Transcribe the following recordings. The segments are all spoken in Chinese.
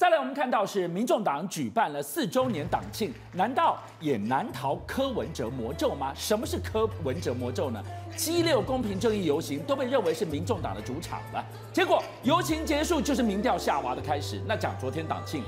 再来，我们看到是民众党举办了四周年党庆，难道也难逃柯文哲魔咒吗？什么是柯文哲魔咒呢？七六公平正义游行都被认为是民众党的主场了，结果游行结束就是民调下滑的开始。那讲昨天党庆，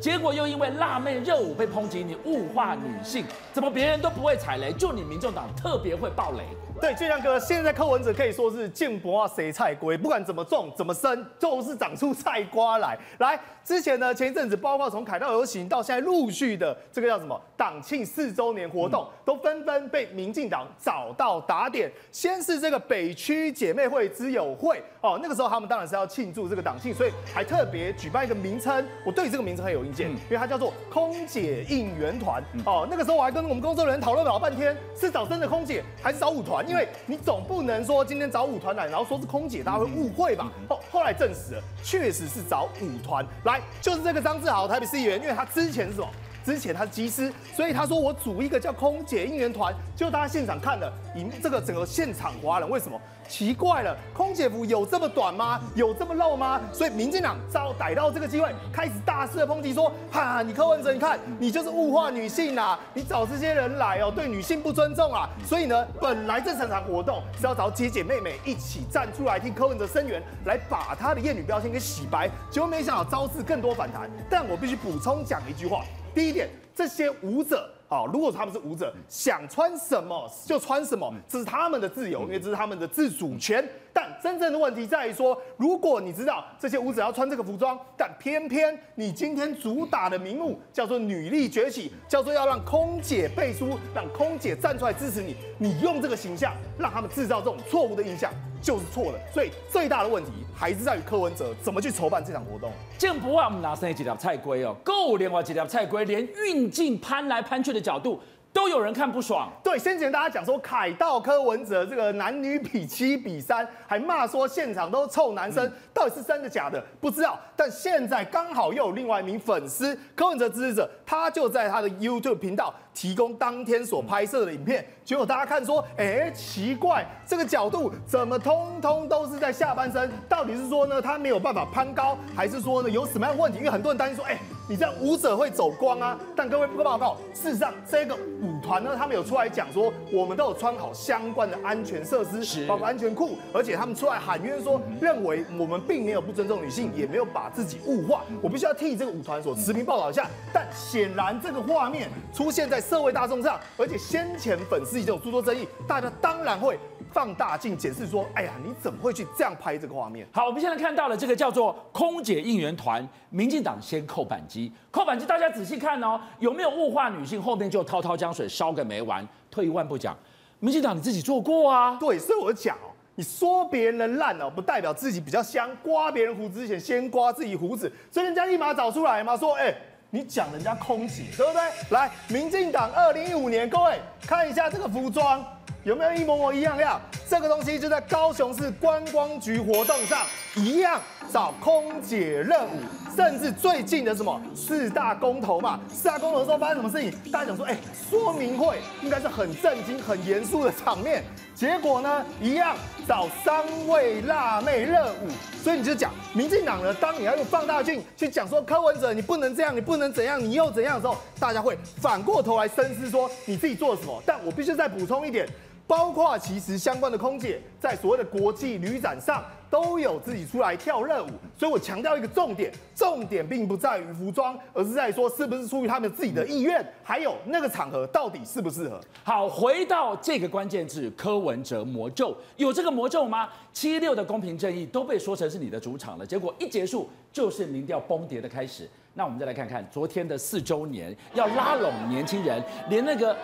结果又因为辣妹热舞被抨击你物化女性，怎么别人都不会踩雷，就你民众党特别会爆雷？对，俊亮哥，现在柯文哲可以说是见不啊谁菜龟，不管怎么种怎么生，就是长出菜瓜来。来，之前呢，前一阵子包括从凯道游行到现在陆续的这个叫什么党庆四周年活动，都纷纷被民进党找到打点。先是这个北区姐妹会之友会哦，那个时候他们当然是要庆祝这个党庆，所以还特别举办一个名称，我对这个名称很有意见，因为它叫做空姐应援团哦。那个时候我还跟我们工作人员讨论了老半天，是找真的空姐还是找舞团？因为你总不能说今天找舞团来，然后说是空姐，大家会误会吧？后后来证实了，确实是找舞团来，就是这个张志豪台北市议员，因为他之前是什么？之前他是机师，所以他说我组一个叫空姐应援团，就大家现场看了，以这个整个现场哗然，为什么？奇怪了，空姐服有这么短吗？有这么露吗？所以民进党遭逮到这个机会，开始大肆的抨击说：哈，你柯文哲，你看你就是物化女性啊！你找这些人来哦，对女性不尊重啊！所以呢，本来这场场活动是要找姐姐妹妹一起站出来替柯文哲声援，来把他的艳女标签给洗白，结果没想到招致更多反弹。但我必须补充讲一句话：第一点，这些舞者。好，如果他们是舞者，想穿什么就穿什么，这是他们的自由，因为这是他们的自主权。但真正的问题在于说，如果你知道这些舞者要穿这个服装，但偏偏你今天主打的名目叫做女力崛起，叫做要让空姐背书，让空姐站出来支持你，你用这个形象让他们制造这种错误的印象。就是错的，所以最大的问题还是在于柯文哲怎么去筹办这场活动。这不啊，我们拿生几条菜龟哦，够连我几条菜龟，连运镜攀来攀去的角度。都有人看不爽。对，先前大家讲说凯道柯文哲这个男女比七比三，还骂说现场都是臭男生，到底是真的假的？不知道。但现在刚好又有另外一名粉丝柯文哲支持者，他就在他的 YouTube 频道提供当天所拍摄的影片，结果大家看说，哎，奇怪，这个角度怎么通通都是在下半身？到底是说呢他没有办法攀高，还是说呢有什么样的问题？因为很多人担心说，哎。你这样舞者会走光啊！但各位不报告，事实上这个舞团呢，他们有出来讲说，我们都有穿好相关的安全设施，包括安全裤，而且他们出来喊冤说，认为我们并没有不尊重女性，也没有把自己物化。我必须要替这个舞团所持平报道一下。但显然这个画面出现在社会大众上，而且先前粉丝已经有诸多争议，大家当然会。放大镜检视说：“哎呀，你怎么会去这样拍这个画面？”好，我们现在看到了这个叫做“空姐应援团”，民进党先扣扳机，扣板机，大家仔细看哦，有没有物化女性？后面就滔滔江水烧个没完。退一万步讲，民进党你自己做过啊？对，所以我讲哦，你说别人烂哦，不代表自己比较香。刮别人胡子之前，先刮自己胡子，所以人家立马找出来嘛，说：“哎，你讲人家空姐，对不对？”来，民进党二零一五年，各位看一下这个服装。有没有一模模一样样？这个东西就在高雄市观光局活动上一样找空姐任务，甚至最近的什么四大公投嘛？四大公投的时候发生什么事情？大家想说，哎，说明会应该是很震惊、很严肃的场面，结果呢，一样找三位辣妹热舞。所以你就讲，民进党呢，当你要用放大镜去讲说柯文哲你不能这样，你不能怎样，你又怎样的时候，大家会反过头来深思说你自己做了什么？但我必须再补充一点。包括其实相关的空姐在所谓的国际旅展上都有自己出来跳热舞，所以我强调一个重点，重点并不在于服装，而是在说是不是出于他们自己的意愿，还有那个场合到底适不适合。好，回到这个关键字，柯文哲魔咒，有这个魔咒吗？七六的公平正义都被说成是你的主场了，结果一结束就是民调崩跌的开始。那我们再来看看昨天的四周年，要拉拢年轻人，连那个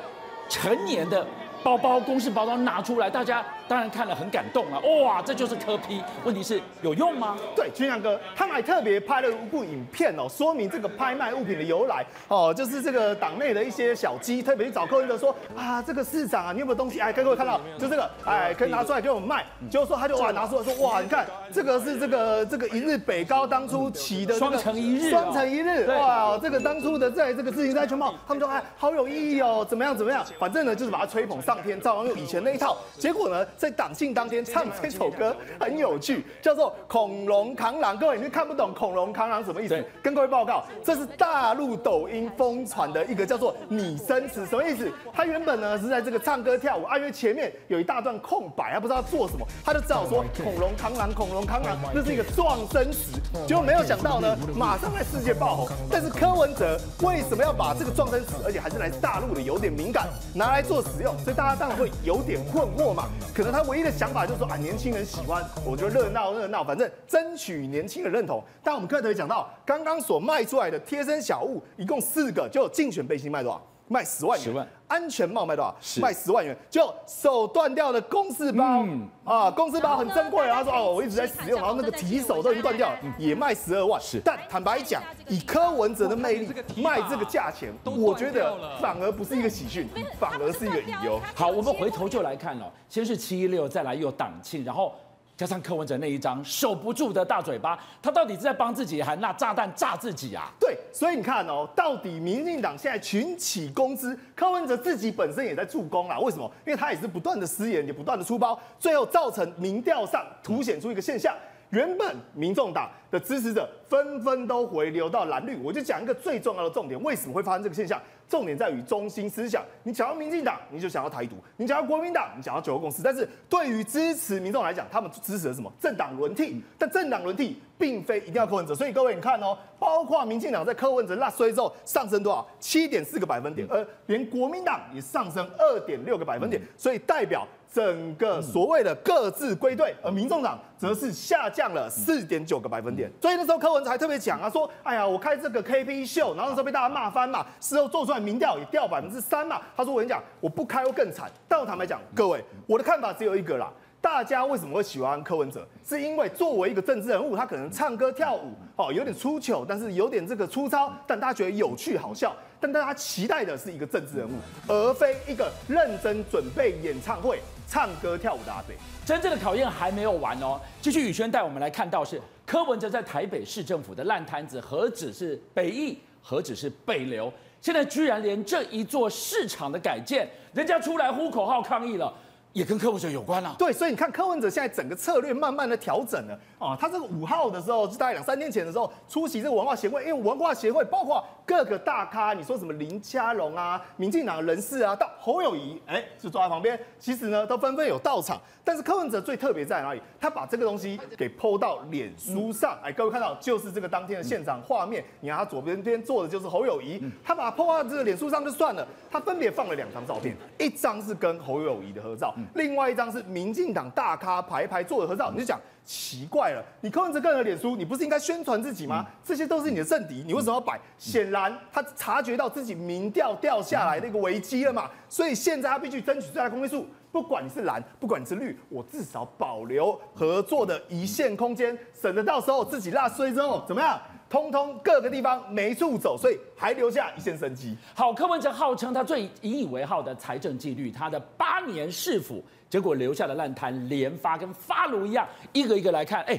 成年的。包包公事包包拿出来，大家当然看了很感动啊！哇，这就是柯 P。问题是有用吗？对，俊相哥，他们还特别拍了一部影片哦，说明这个拍卖物品的由来哦，就是这个党内的一些小鸡特别去找柯文哲说啊，这个市长啊，你有没有东西？哎，各位看到，就这个，哎，可以拿出来给我们卖。结果说他就哇拿出来说哇，你看这个是这个这个一日北高当初起的双城一日，双城一日，哇，这个当初的在这个自行车全貌，他们说哎好有意义哦，怎么样怎么样，反正呢就是把它吹捧上。当天照样用以前那一套。结果呢，在党庆当天唱这首歌很有趣，叫做《恐龙扛狼》。各位，你看不懂“恐龙扛狼”什么意思？跟各位报告，这是大陆抖音疯传的一个叫做拟声词，什么意思？他原本呢是在这个唱歌跳舞，啊，因为前面有一大段空白，他不知道做什么，他就只好说“恐龙扛狼”，恐龙扛狼，这是一个撞声词。结果没有想到呢，马上在世界爆红。但是柯文哲为什么要把这个撞声词，而且还是来自大陆的，有点敏感，拿来做使用？所以大家当然会有点困惑嘛。可能他唯一的想法就是说啊，年轻人喜欢，我就热闹热闹，反正争取年轻人认同。但我们刚才讲到，刚刚所卖出来的贴身小物，一共四个，就竞选背心卖多少？卖十万元，十万安全帽卖多少？是卖十万元，就手断掉的公事包、嗯、啊，公事包很珍贵啊。他说哦，我一直在使用，然后那个提手都已经断掉了，嗯、也卖十二万。是，但坦白讲，以柯文哲的魅力卖这个价钱，我觉得反而不是一个喜讯，反而是一个隐忧。好，我们回头就来看哦，先是七一六，再来又党庆，然后。加上柯文哲那一张守不住的大嘴巴，他到底是在帮自己，还拿炸弹炸自己啊？对，所以你看哦，到底民进党现在群起攻之，柯文哲自己本身也在助攻啊？为什么？因为他也是不断的失言，也不断的出包，最后造成民调上凸显出一个现象。原本民众党的支持者纷纷都回流到蓝绿，我就讲一个最重要的重点，为什么会发生这个现象？重点在于中心思想。你想要民进党，你就想要台独；你想要国民党，你想要九二共识。但是对于支持民众来讲，他们支持的什么？政党轮替。但政党轮替并非一定要柯文哲，所以各位你看哦，包括民进党在柯文哲落水之后上升多少？七点四个百分点，而连国民党也上升二点六个百分点，所以代表。整个所谓的各自归队，而民众党则是下降了四点九个百分点。所以那时候柯文哲还特别讲啊，说：“哎呀，我开这个 KP 秀，然后那时候被大家骂翻嘛，事后做出来民调也掉百分之三嘛。”他说：“我跟你讲，我不开会更惨。”但我坦白讲，各位，我的看法只有一个啦。大家为什么会喜欢柯文哲？是因为作为一个政治人物，他可能唱歌跳舞哦，有点出糗，但是有点这个粗糙，但大家觉得有趣好笑。但大家期待的是一个政治人物，而非一个认真准备演唱会。唱歌跳舞的阿北，真正的考验还没有完哦。继续宇轩带我们来看到是柯文哲在台北市政府的烂摊子，何止是北翼，何止是北流，现在居然连这一座市场的改建，人家出来呼口号抗议了。也跟柯文哲有关啊，对，所以你看柯文哲现在整个策略慢慢的调整了啊，他这个五号的时候，是大概两三天前的时候出席这个文化协会，因为文化协会包括各个大咖，你说什么林佳龙啊、民进党人士啊，到侯友谊，哎，就坐在旁边，其实呢都纷纷有到场。但是柯文哲最特别在哪里？他把这个东西给 PO 到脸书上，哎，各位看到就是这个当天的现场画面，你看他左边边坐的就是侯友宜，他把它 PO 到这个脸书上就算了，他分别放了两张照片，一张是跟侯友谊的合照。另外一张是民进党大咖排排坐的合照，你就讲奇怪了，你柯文哲个人的脸书，你不是应该宣传自己吗？这些都是你的政敌，你为什么要摆？显然他察觉到自己民调掉下来的一个危机了嘛，所以现在他必须争取最大公分数。不管你是蓝，不管你是绿，我至少保留合作的一线空间，省得到时候自己落水之后怎么样？通通各个地方没处走，所以还留下一线生机。好，柯文哲号称他最引以为傲的财政纪律，他的八年市府，结果留下的烂摊连发，跟发炉一样，一个一个来看，哎，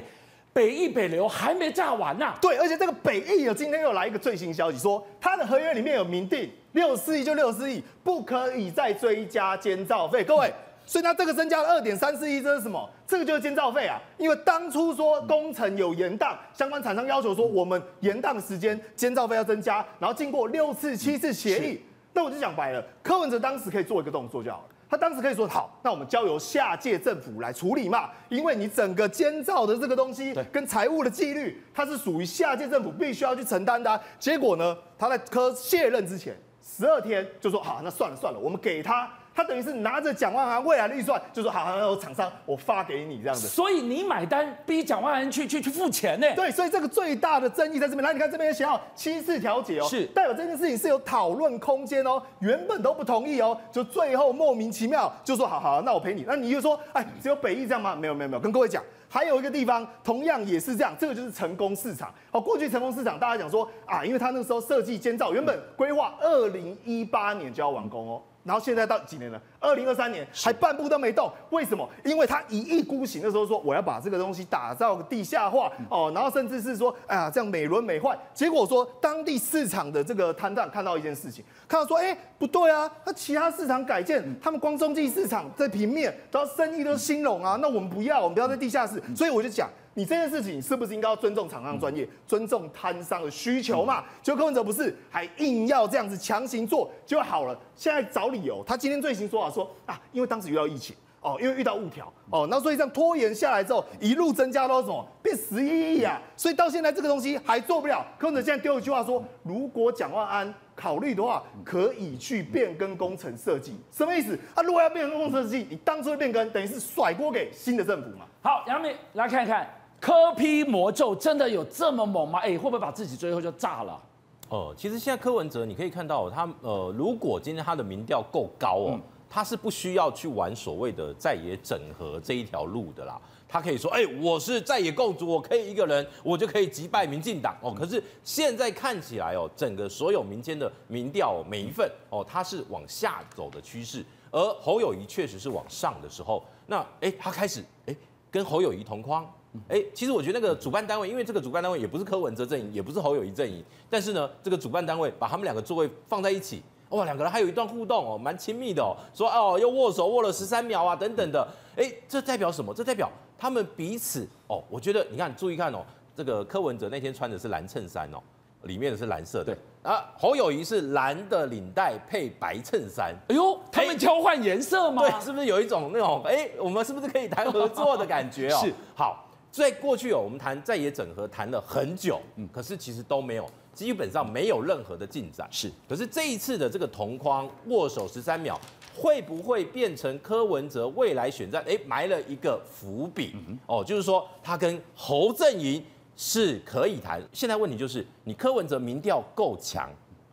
北艺北流还没炸完呢、啊。对，而且这个北艺啊，今天又来一个最新消息，说他的合约里面有明定，六十四亿就六十四亿，不可以再追加监造费。各位。所以他这个增加了二点三四亿，这是什么？这个就是监造费啊！因为当初说工程有延宕，相关厂商要求说我们延宕的时间监造费要增加，然后经过六次七次协议，那我就讲白了，柯文哲当时可以做一个动作就好了，他当时可以说好，那我们交由下届政府来处理嘛，因为你整个监造的这个东西跟财务的纪律，它是属于下届政府必须要去承担的啊。结果呢，他在柯卸任之前十二天就说好，那算了算了，我们给他。他等于是拿着蒋万安未来的预算，就说好，好，好，厂商我发给你这样子。所以你买单逼蒋万安去去去付钱呢？对，所以这个最大的争议在这边。来，你看这边也写好七次调解哦，是代表这件事情是有讨论空间哦。原本都不同意哦，就最后莫名其妙就说好好，那我陪你。那你就说，哎，只有北艺这样吗？没有没有没有，跟各位讲，还有一个地方同样也是这样，这个就是成功市场。哦，过去成功市场大家讲说啊，因为他那个时候设计监造原本规划二零一八年就要完工哦。然后现在到几年了？二零二三年还半步都没动，为什么？因为他一意孤行的时候说我要把这个东西打造地下化。哦，然后甚至是说哎呀这样美轮美奂，结果说当地市场的这个摊档看到一件事情，看到说哎不对啊，那其他市场改建，他们光中继市场在平面，然后生意都兴隆啊，那我们不要，我们不要在地下室，所以我就讲。你这件事情是不是应该要尊重厂商专业，尊重摊商的需求嘛？结果柯文哲不是，还硬要这样子强行做就好了。现在找理由，他今天最新说法说啊，因为当时遇到疫情哦，因为遇到物调哦，那所以这样拖延下来之后，一路增加到什么变十一亿啊？所以到现在这个东西还做不了。柯文哲现在丢一句话说，如果蒋万安考虑的话，可以去变更工程设计，什么意思？啊，如果要变更工程设计，你当初的变更等于是甩锅给新的政府嘛？好，杨明来看一看。柯批魔咒真的有这么猛吗？哎，会不会把自己最后就炸了？哦，其实现在柯文哲你可以看到他，呃，如果今天他的民调够高哦，嗯、他是不需要去玩所谓的在野整合这一条路的啦。他可以说，哎，我是在野共主，我可以一个人，我就可以击败民进党哦。可是现在看起来哦，整个所有民间的民调每一份哦，它是往下走的趋势，而侯友谊确实是往上的时候，那哎，他开始哎跟侯友谊同框。哎，其实我觉得那个主办单位，因为这个主办单位也不是柯文哲阵营，也不是侯友谊阵营，但是呢，这个主办单位把他们两个座位放在一起，哇，两个人还有一段互动哦，蛮亲密的哦，说哦，又握手握了十三秒啊，等等的，哎，这代表什么？这代表他们彼此哦，我觉得你看，注意看哦，这个柯文哲那天穿的是蓝衬衫哦，里面的是蓝色的，对啊，侯友谊是蓝的领带配白衬衫，哎呦，他们交换颜色吗？对，是不是有一种那种哎，我们是不是可以谈合作的感觉哦？是，好。在过去哦，我们谈在野整合谈了很久，嗯，可是其实都没有，基本上没有任何的进展。是，可是这一次的这个同框握手十三秒，会不会变成柯文哲未来选战？哎，埋了一个伏笔哦，就是说他跟侯阵营是可以谈。现在问题就是，你柯文哲民调够强，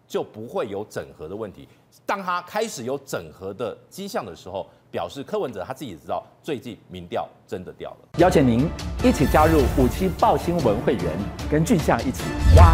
就不会有整合的问题。当他开始有整合的迹象的时候，表示柯文哲他自己也知道，最近民调真的掉了。邀请您一起加入五七报新闻会员，跟俊相一起挖